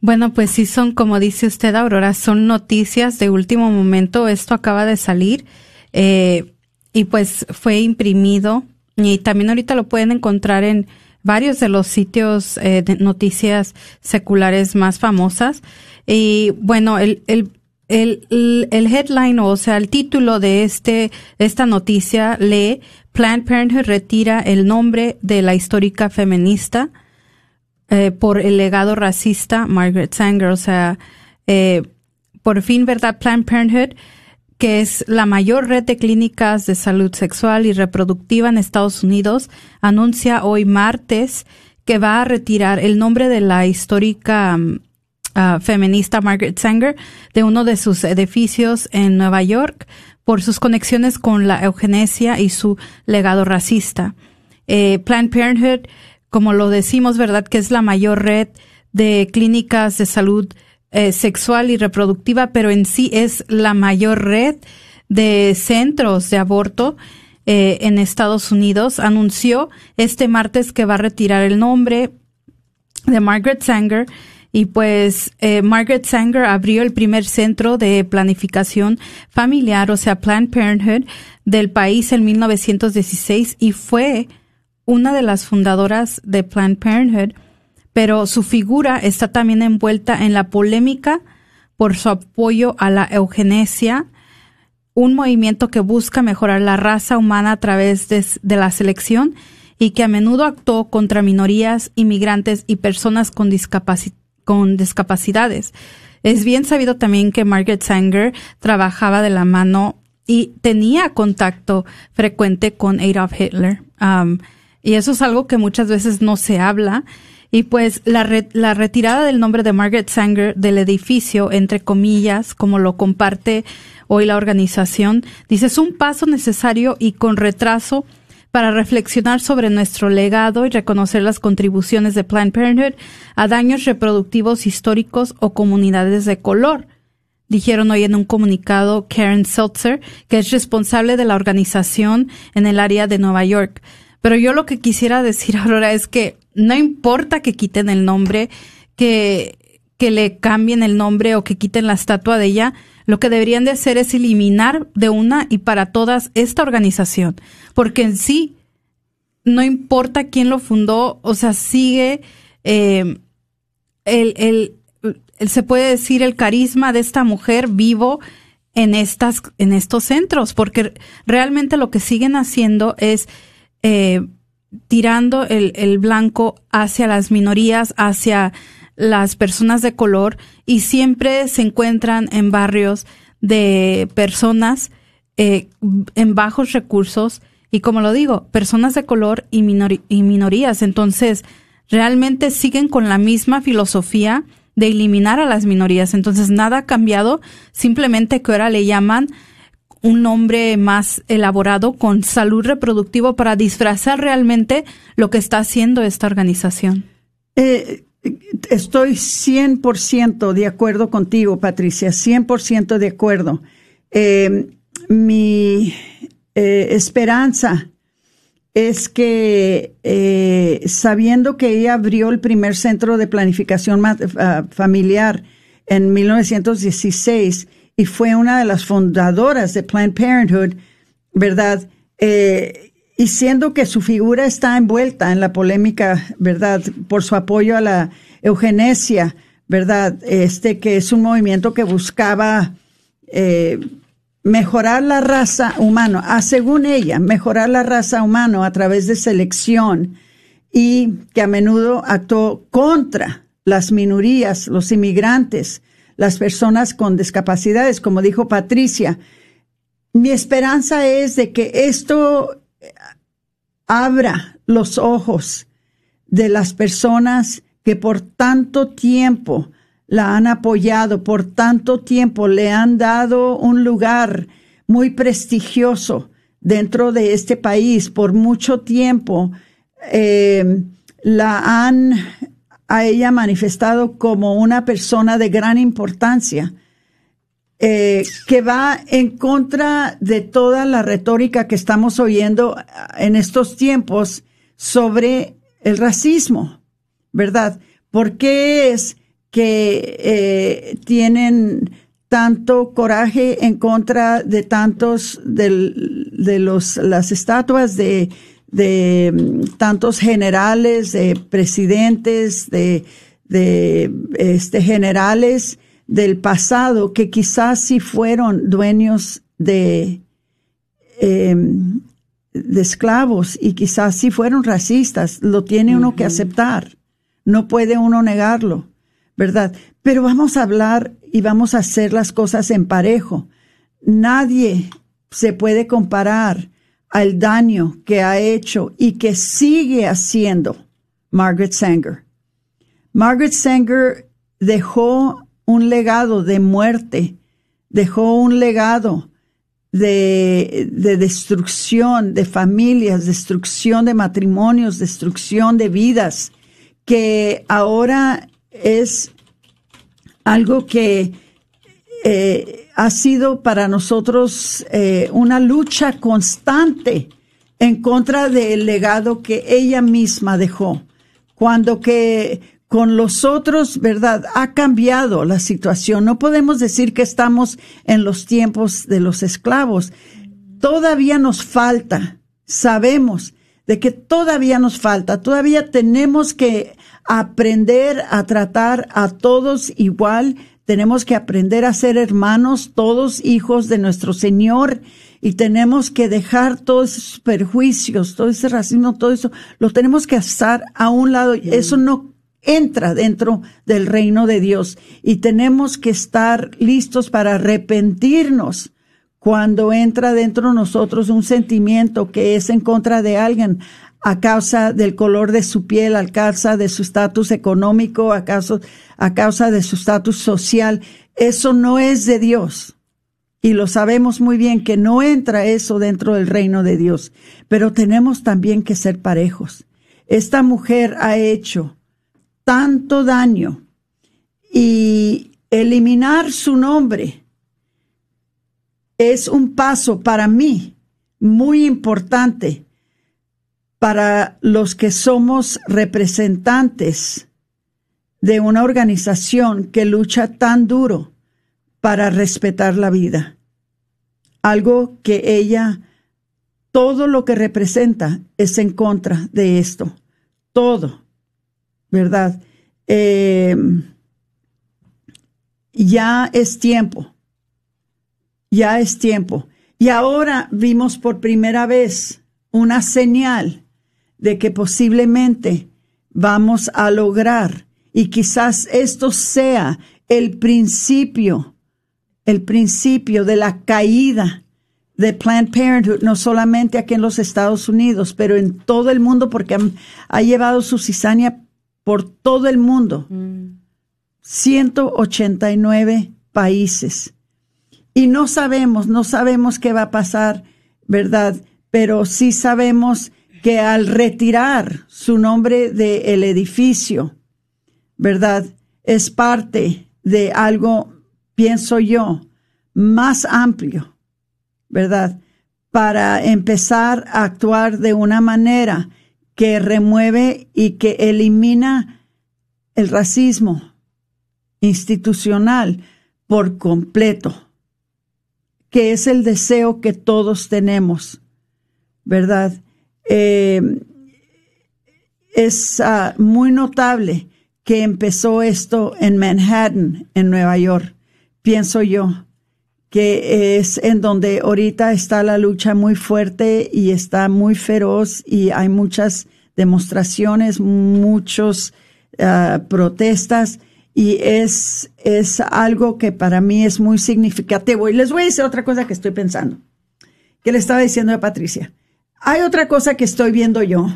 Bueno, pues sí son, como dice usted, Aurora, son noticias de último momento. Esto acaba de salir eh, y pues fue imprimido y también ahorita lo pueden encontrar en varios de los sitios eh, de noticias seculares más famosas. Y bueno, el, el, el, el headline, o sea, el título de este, esta noticia lee Planned Parenthood retira el nombre de la histórica feminista eh, por el legado racista Margaret Sanger. O sea, eh, por fin, ¿verdad? Planned Parenthood que es la mayor red de clínicas de salud sexual y reproductiva en Estados Unidos, anuncia hoy martes que va a retirar el nombre de la histórica um, uh, feminista Margaret Sanger de uno de sus edificios en Nueva York por sus conexiones con la eugenesia y su legado racista. Eh, Planned Parenthood, como lo decimos, ¿verdad? Que es la mayor red de clínicas de salud eh, sexual y reproductiva, pero en sí es la mayor red de centros de aborto eh, en Estados Unidos, anunció este martes que va a retirar el nombre de Margaret Sanger y pues eh, Margaret Sanger abrió el primer centro de planificación familiar, o sea, Planned Parenthood, del país en 1916 y fue una de las fundadoras de Planned Parenthood, pero su figura está también envuelta en la polémica por su apoyo a la eugenesia, un movimiento que busca mejorar la raza humana a través de, la selección y que a menudo actuó contra minorías, inmigrantes y personas con discapacidades. Es bien sabido también que Margaret Sanger trabajaba de la mano y tenía contacto frecuente con Adolf Hitler. Um, y eso es algo que muchas veces no se habla. Y pues la, la retirada del nombre de Margaret Sanger del edificio, entre comillas, como lo comparte hoy la organización, dice es un paso necesario y con retraso para reflexionar sobre nuestro legado y reconocer las contribuciones de Planned Parenthood a daños reproductivos históricos o comunidades de color. Dijeron hoy en un comunicado Karen Seltzer, que es responsable de la organización en el área de Nueva York. Pero yo lo que quisiera decir ahora es que no importa que quiten el nombre, que, que le cambien el nombre o que quiten la estatua de ella, lo que deberían de hacer es eliminar de una y para todas esta organización, porque en sí no importa quién lo fundó, o sea, sigue eh, el, el, se puede decir el carisma de esta mujer vivo en estas, en estos centros, porque realmente lo que siguen haciendo es eh, tirando el, el blanco hacia las minorías, hacia las personas de color y siempre se encuentran en barrios de personas eh, en bajos recursos y como lo digo, personas de color y, y minorías. Entonces, realmente siguen con la misma filosofía de eliminar a las minorías. Entonces, nada ha cambiado, simplemente que ahora le llaman un nombre más elaborado con salud reproductivo para disfrazar realmente lo que está haciendo esta organización. Eh, Estoy 100% de acuerdo contigo, Patricia, 100% de acuerdo. Eh, mi eh, esperanza es que, eh, sabiendo que ella abrió el primer centro de planificación ah, familiar en 1916 y fue una de las fundadoras de Planned Parenthood, ¿verdad? y siendo que su figura está envuelta en la polémica, ¿verdad? Por su apoyo a la eugenesia, ¿verdad? Este que es un movimiento que buscaba eh, mejorar la raza humana, ah, según ella, mejorar la raza humana a través de selección y que a menudo actuó contra las minorías, los inmigrantes, las personas con discapacidades, como dijo Patricia. Mi esperanza es de que esto abra los ojos de las personas que por tanto tiempo la han apoyado, por tanto tiempo le han dado un lugar muy prestigioso dentro de este país, por mucho tiempo eh, la han a ella manifestado como una persona de gran importancia. Eh, que va en contra de toda la retórica que estamos oyendo en estos tiempos sobre el racismo, ¿verdad? ¿Por qué es que eh, tienen tanto coraje en contra de tantos de los las estatuas de, de mm, tantos generales, de presidentes, de, de este generales del pasado que quizás sí fueron dueños de, em, de esclavos y quizás sí fueron racistas, lo tiene uno que aceptar, no puede uno negarlo, ¿verdad? Pero vamos a hablar y vamos a hacer las cosas en parejo. nadie se puede comparar al daño que ha hecho y que sigue haciendo Margaret Sanger. Margaret Sanger dejó un legado de muerte, dejó un legado de, de, destrucción de familias, destrucción de matrimonios, destrucción de vidas, que ahora es algo que eh, ha sido para nosotros eh, una lucha constante en contra del legado que ella misma dejó. Cuando que con los otros, ¿verdad? Ha cambiado la situación. No podemos decir que estamos en los tiempos de los esclavos. Todavía nos falta, sabemos de que todavía nos falta, todavía tenemos que aprender a tratar a todos igual, tenemos que aprender a ser hermanos, todos hijos de nuestro Señor, y tenemos que dejar todos esos perjuicios, todo ese racismo, todo eso, lo tenemos que hacer a un lado. Eso no entra dentro del reino de Dios. Y tenemos que estar listos para arrepentirnos cuando entra dentro de nosotros un sentimiento que es en contra de alguien a causa del color de su piel, a causa de su estatus económico, a causa, a causa de su estatus social. Eso no es de Dios. Y lo sabemos muy bien que no entra eso dentro del reino de Dios. Pero tenemos también que ser parejos. Esta mujer ha hecho tanto daño y eliminar su nombre es un paso para mí muy importante para los que somos representantes de una organización que lucha tan duro para respetar la vida. Algo que ella, todo lo que representa es en contra de esto. Todo. ¿verdad? Eh, ya es tiempo, ya es tiempo. Y ahora vimos por primera vez una señal de que posiblemente vamos a lograr y quizás esto sea el principio, el principio de la caída de Planned Parenthood, no solamente aquí en los Estados Unidos, pero en todo el mundo, porque ha, llevado su cizaña por todo el mundo. 189 países. Y no sabemos, no sabemos qué va a pasar, ¿verdad? Pero sí sabemos que al retirar su nombre del edificio, ¿verdad? Es parte de algo, pienso yo, más amplio, ¿verdad? Para empezar a actuar de una manera que remueve y que elimina el racismo institucional por completo, que es el deseo que todos tenemos, ¿verdad? Eh, es ah, muy notable que empezó esto en Manhattan, en Nueva York, pienso yo, que es en donde ahorita está la lucha muy fuerte y está muy feroz y hay muchas demostraciones, muchos ah, protestas y es, es algo que para mí es muy significativo. Y les voy a decir otra cosa que estoy pensando, que le estaba diciendo a Patricia. Hay otra cosa que estoy viendo yo.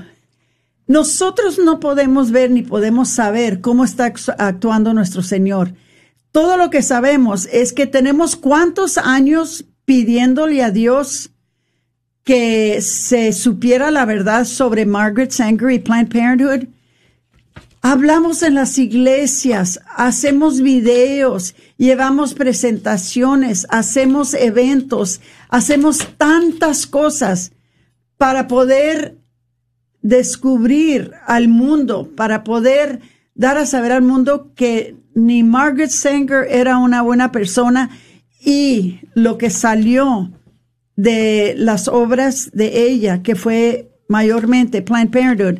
Nosotros no podemos ver ni podemos saber cómo está actuando nuestro Señor todo lo que sabemos es que tenemos cuántos años pidiéndole a Dios que se supiera la verdad sobre Margaret Sanger y Planned Parenthood. Hablamos en las iglesias, hacemos videos, llevamos presentaciones, hacemos eventos, hacemos tantas cosas para poder descubrir al mundo, para poder dar a saber al mundo que ni Margaret Sanger era una buena persona y lo que salió de las obras de ella, que fue mayormente Planned Parenthood,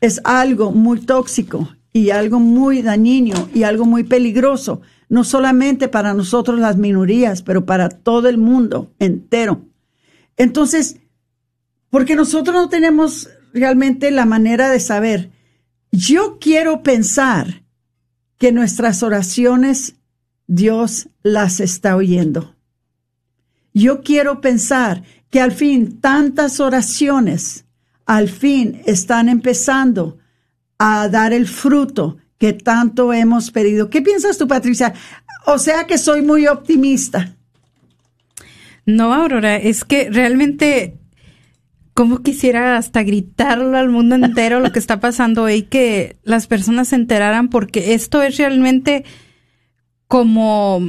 es algo muy tóxico y algo muy dañino y algo muy peligroso, no solamente para nosotros las minorías, pero para todo el mundo entero. Entonces, porque nosotros no tenemos realmente la manera de saber, yo quiero pensar que nuestras oraciones Dios las está oyendo. Yo quiero pensar que al fin tantas oraciones, al fin están empezando a dar el fruto que tanto hemos pedido. ¿Qué piensas tú, Patricia? O sea que soy muy optimista. No, Aurora, es que realmente como quisiera hasta gritarlo al mundo entero lo que está pasando hoy, que las personas se enteraran, porque esto es realmente como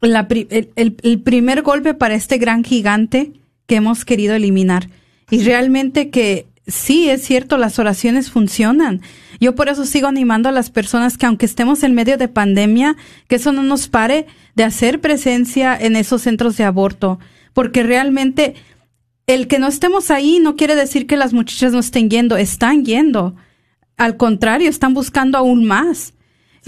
el, primer golpe para este gran gigante que hemos querido eliminar. Y realmente que sí, es cierto, las oraciones funcionan. Yo por eso sigo animando a las personas que aunque estemos en medio de pandemia, que eso no nos pare de hacer presencia en esos centros de aborto, porque realmente el que no estemos ahí no quiere decir que las muchachas no estén yendo, están yendo. Al contrario, están buscando aún más.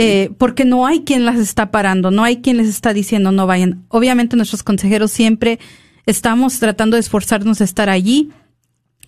Eh, porque no hay quien las está parando, no hay quien les está diciendo no vayan. Obviamente nuestros consejeros siempre estamos tratando de esforzarnos de estar allí,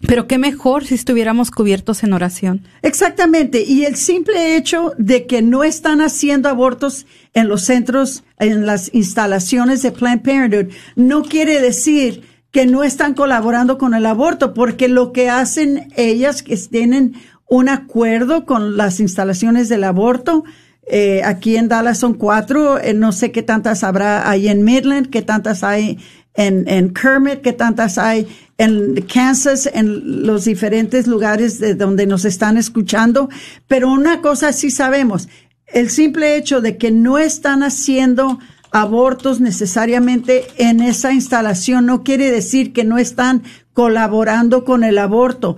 pero qué mejor si estuviéramos cubiertos en oración. Exactamente. Y el simple hecho de que no están haciendo abortos en los centros, en las instalaciones de Planned Parenthood, no quiere decir que no están colaborando con el aborto, porque lo que hacen ellas que tienen un acuerdo con las instalaciones del aborto, eh, aquí en Dallas son cuatro, eh, no sé qué tantas habrá ahí en Midland, qué tantas hay en, en Kermit, qué tantas hay en Kansas, en los diferentes lugares de donde nos están escuchando. Pero una cosa sí sabemos, el simple hecho de que no están haciendo abortos necesariamente en esa instalación no quiere decir que no están colaborando con el aborto.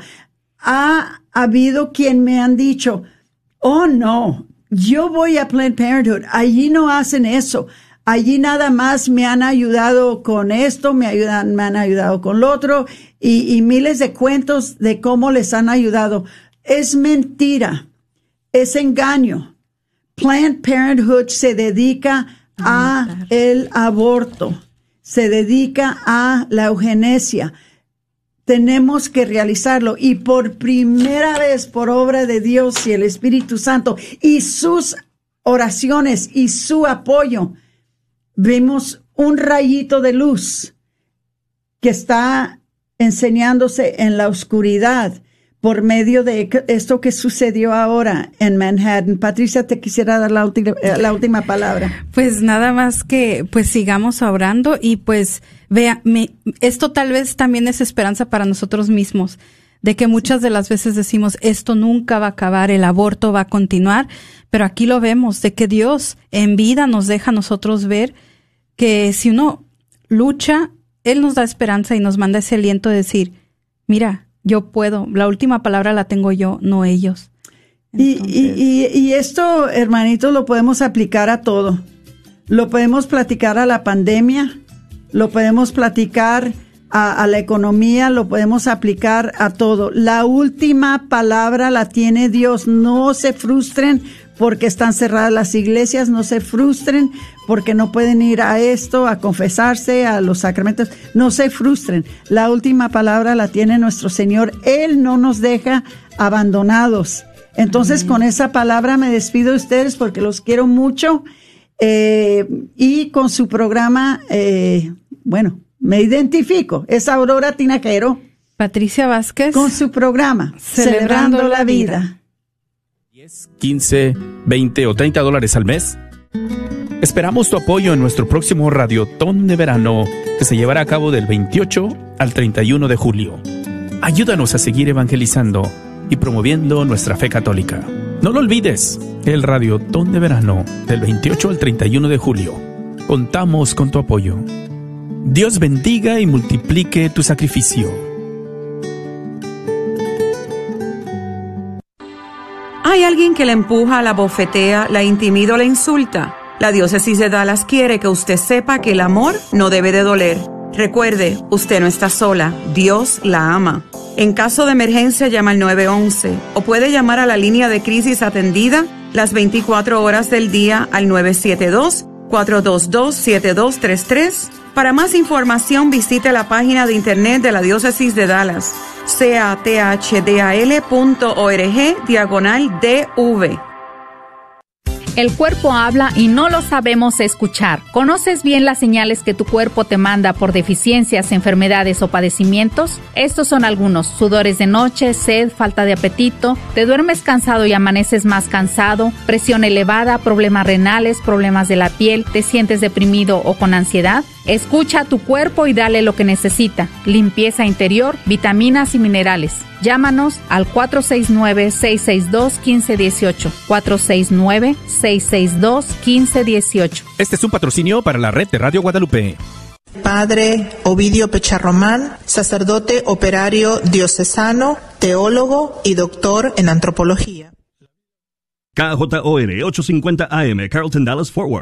Ha habido quien me han dicho, oh no, yo voy a Planned Parenthood, allí no hacen eso. Allí nada más me han ayudado con esto, me ayudan, me han ayudado con lo otro y, y miles de cuentos de cómo les han ayudado. Es mentira, es engaño. Planned Parenthood se dedica a el aborto, se dedica a la eugenesia. Tenemos que realizarlo y por primera vez por obra de Dios y el Espíritu Santo y sus oraciones y su apoyo, vemos un rayito de luz que está enseñándose en la oscuridad por medio de esto que sucedió ahora en Manhattan. Patricia, te quisiera dar la, última, eh, la última palabra. Pues nada más que pues sigamos orando y pues vea, esto tal vez también es esperanza para nosotros mismos de que muchas de las veces decimos esto nunca va a acabar, el aborto va a continuar, pero aquí lo vemos, de que Dios en vida nos deja a nosotros ver que si uno lucha, Él nos da esperanza y nos manda ese aliento de decir, mira, yo puedo, la última palabra la tengo yo, no ellos. Y, y, y, esto, hermanitos, lo podemos aplicar a todo. Lo podemos platicar a la pandemia, lo podemos platicar a, a, la economía, lo podemos aplicar a todo. La última palabra la tiene Dios. No se frustren porque están cerradas las iglesias, no se frustren porque no pueden ir a esto, a confesarse, a los sacramentos, no se frustren. La última palabra la tiene nuestro Señor. Él no nos deja abandonados. Entonces, con esa palabra me despido de ustedes porque los quiero mucho. Eh, y con su programa, eh, bueno, me identifico. Es Aurora Tinaquero. Patricia Vázquez. Con su programa, Celebrando, la, vida. 15, 20 o 30 dólares al mes. Esperamos tu apoyo en nuestro próximo Radiotón de Verano que se llevará a cabo del 28 al 31 de julio. Ayúdanos a seguir evangelizando y promoviendo nuestra fe católica. No lo olvides, el Radiotón de Verano del 28 al 31 de julio. Contamos con tu apoyo. Dios bendiga y multiplique tu sacrificio. ¿Hay alguien que la empuja, la bofetea, la intimida o la insulta? La diócesis de Dallas quiere que usted sepa que el amor no debe de doler. Recuerde, usted no está sola, Dios la ama. En caso de emergencia llama al 911 o puede llamar a la línea de crisis atendida las 24 horas del día al 972-422-7233. Para más información visite la página de internet de la diócesis de Dallas cathdal.org diagonal DV. El cuerpo habla y no lo sabemos escuchar. ¿Conoces bien las señales que tu cuerpo te manda por deficiencias, enfermedades o padecimientos? Estos son algunos. Sudores de noche, sed, falta de apetito, te duermes cansado y amaneces más cansado, presión elevada, problemas renales, problemas de la piel, te sientes deprimido o con ansiedad. Escucha a tu cuerpo y dale lo que necesita. Limpieza interior, vitaminas y minerales. Llámanos al 469-662-1518. 469-662-1518. Este es un patrocinio para la red de Radio Guadalupe. Padre Ovidio Pecharromán, sacerdote operario diocesano, teólogo y doctor en antropología. KJOR 850 AM, Carlton Dallas Forward.